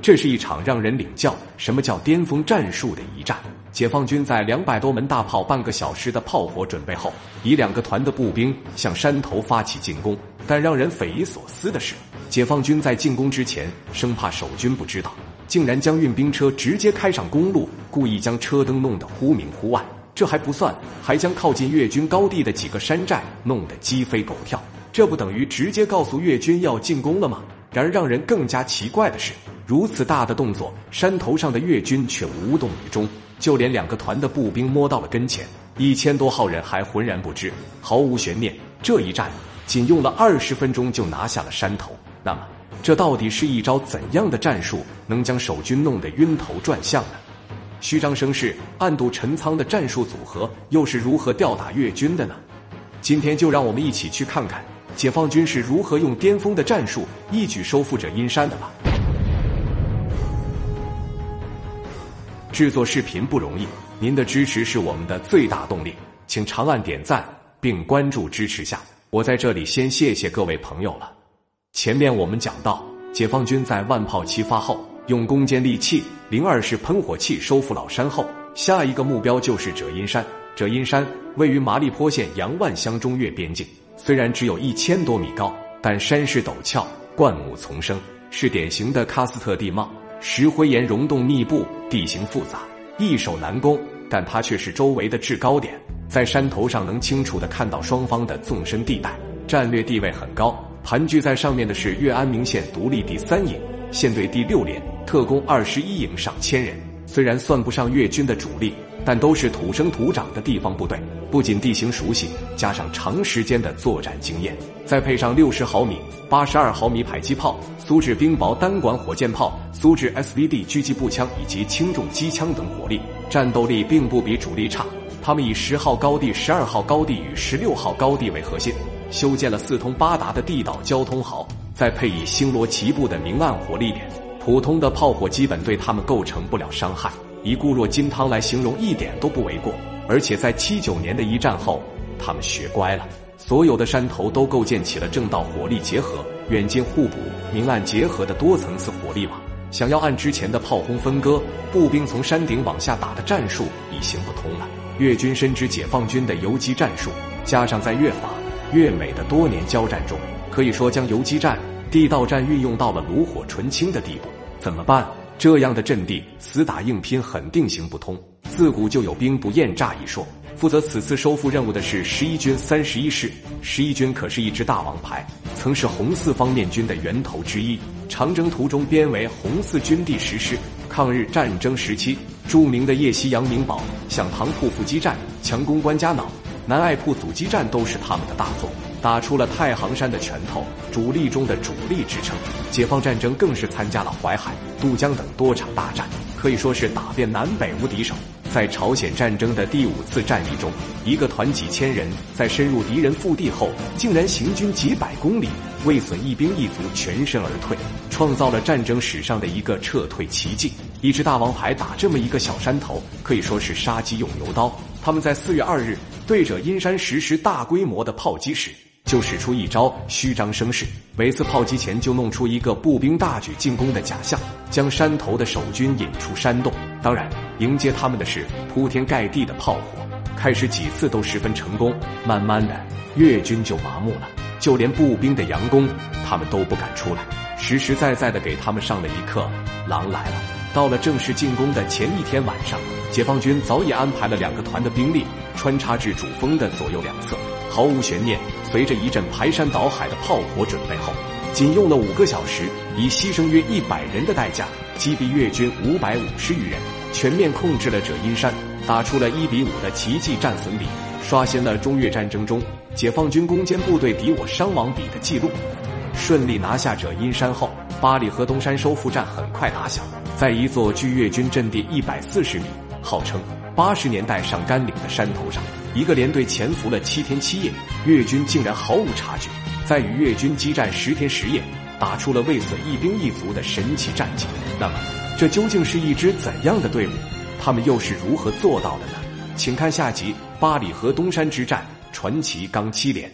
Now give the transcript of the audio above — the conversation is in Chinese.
这是一场让人领教什么叫巅峰战术的一战。解放军在两百多门大炮、半个小时的炮火准备后，以两个团的步兵向山头发起进攻。但让人匪夷所思的是，解放军在进攻之前，生怕守军不知道，竟然将运兵车直接开上公路，故意将车灯弄得忽明忽暗。这还不算，还将靠近越军高地的几个山寨弄得鸡飞狗跳。这不等于直接告诉越军要进攻了吗？然而让人更加奇怪的是，如此大的动作，山头上的越军却无动于衷。就连两个团的步兵摸到了跟前，一千多号人还浑然不知，毫无悬念。这一战仅用了二十分钟就拿下了山头。那么，这到底是一招怎样的战术，能将守军弄得晕头转向呢？虚张声势、暗度陈仓的战术组合又是如何吊打越军的呢？今天就让我们一起去看看解放军是如何用巅峰的战术一举收复者阴山的吧。制作视频不容易，您的支持是我们的最大动力，请长按点赞并关注支持下。我在这里先谢谢各位朋友了。前面我们讲到，解放军在万炮齐发后，用攻坚利器零二式喷火器收复老山后，下一个目标就是者阴山。者阴山位于麻栗坡县杨万乡中越边境，虽然只有一千多米高，但山势陡峭，灌木丛生，是典型的喀斯特地貌。石灰岩溶洞密布，地形复杂，易守难攻，但它却是周围的制高点，在山头上能清楚的看到双方的纵深地带，战略地位很高。盘踞在上面的是岳安明县独立第三营，县队第六连，特工二十一营上千人，虽然算不上越军的主力，但都是土生土长的地方部队，不仅地形熟悉，加上长时间的作战经验，再配上六十毫米。八十二毫米迫击炮、苏制冰雹单管火箭炮、苏制 SVD 狙击步枪以及轻重机枪等火力，战斗力并不比主力差。他们以十号高地、十二号高地与十六号高地为核心，修建了四通八达的地道交通壕，再配以星罗棋布的明暗火力点，普通的炮火基本对他们构成不了伤害。以固若金汤来形容一点都不为过。而且在七九年的一战后，他们学乖了。所有的山头都构建起了正道火力结合、远近互补、明暗结合的多层次火力网。想要按之前的炮轰分割，步兵从山顶往下打的战术已行不通了。越军深知解放军的游击战术，加上在越法、越美的多年交战中，可以说将游击战、地道战运用到了炉火纯青的地步。怎么办？这样的阵地，死打硬拼肯定行不通。自古就有兵不厌诈一说。负责此次收复任务的是十一军三十一师。十一军可是一支大王牌，曾是红四方面军的源头之一。长征途中编为红四军第十师。抗日战争时期，著名的叶西、杨明宝、响堂铺伏击战、强攻关家脑、南爱铺阻击战都是他们的大作，打出了太行山的拳头，主力中的主力之称。解放战争更是参加了淮海、渡江等多场大战，可以说是打遍南北无敌手。在朝鲜战争的第五次战役中，一个团几千人在深入敌人腹地后，竟然行军几百公里，未损一兵一卒，全身而退，创造了战争史上的一个撤退奇迹。一支大王牌打这么一个小山头，可以说是杀鸡用牛刀。他们在四月二日对着阴山实施大规模的炮击时，就使出一招虚张声势，每次炮击前就弄出一个步兵大举进攻的假象，将山头的守军引出山洞。当然。迎接他们的是铺天盖地的炮火，开始几次都十分成功，慢慢的越军就麻木了，就连步兵的佯攻，他们都不敢出来，实实在在的给他们上了一课。狼来了！到了正式进攻的前一天晚上，解放军早已安排了两个团的兵力穿插至主峰的左右两侧，毫无悬念，随着一阵排山倒海的炮火准备后，仅用了五个小时，以牺牲约一百人的代价击毙越军五百五十余人。全面控制了者阴山，打出了一比五的奇迹战损比，刷新了中越战争中解放军攻坚部队敌我伤亡比的记录。顺利拿下者阴山后，八里河东山收复战很快打响。在一座距越军阵地一百四十米、号称八十年代上甘岭的山头上，一个连队潜伏了七天七夜，越军竟然毫无察觉，在与越军激战十天十夜，打出了未损一兵一卒的神奇战绩。那么？这究竟是一支怎样的队伍？他们又是如何做到的呢？请看下集《八里河东山之战》传奇钢七连。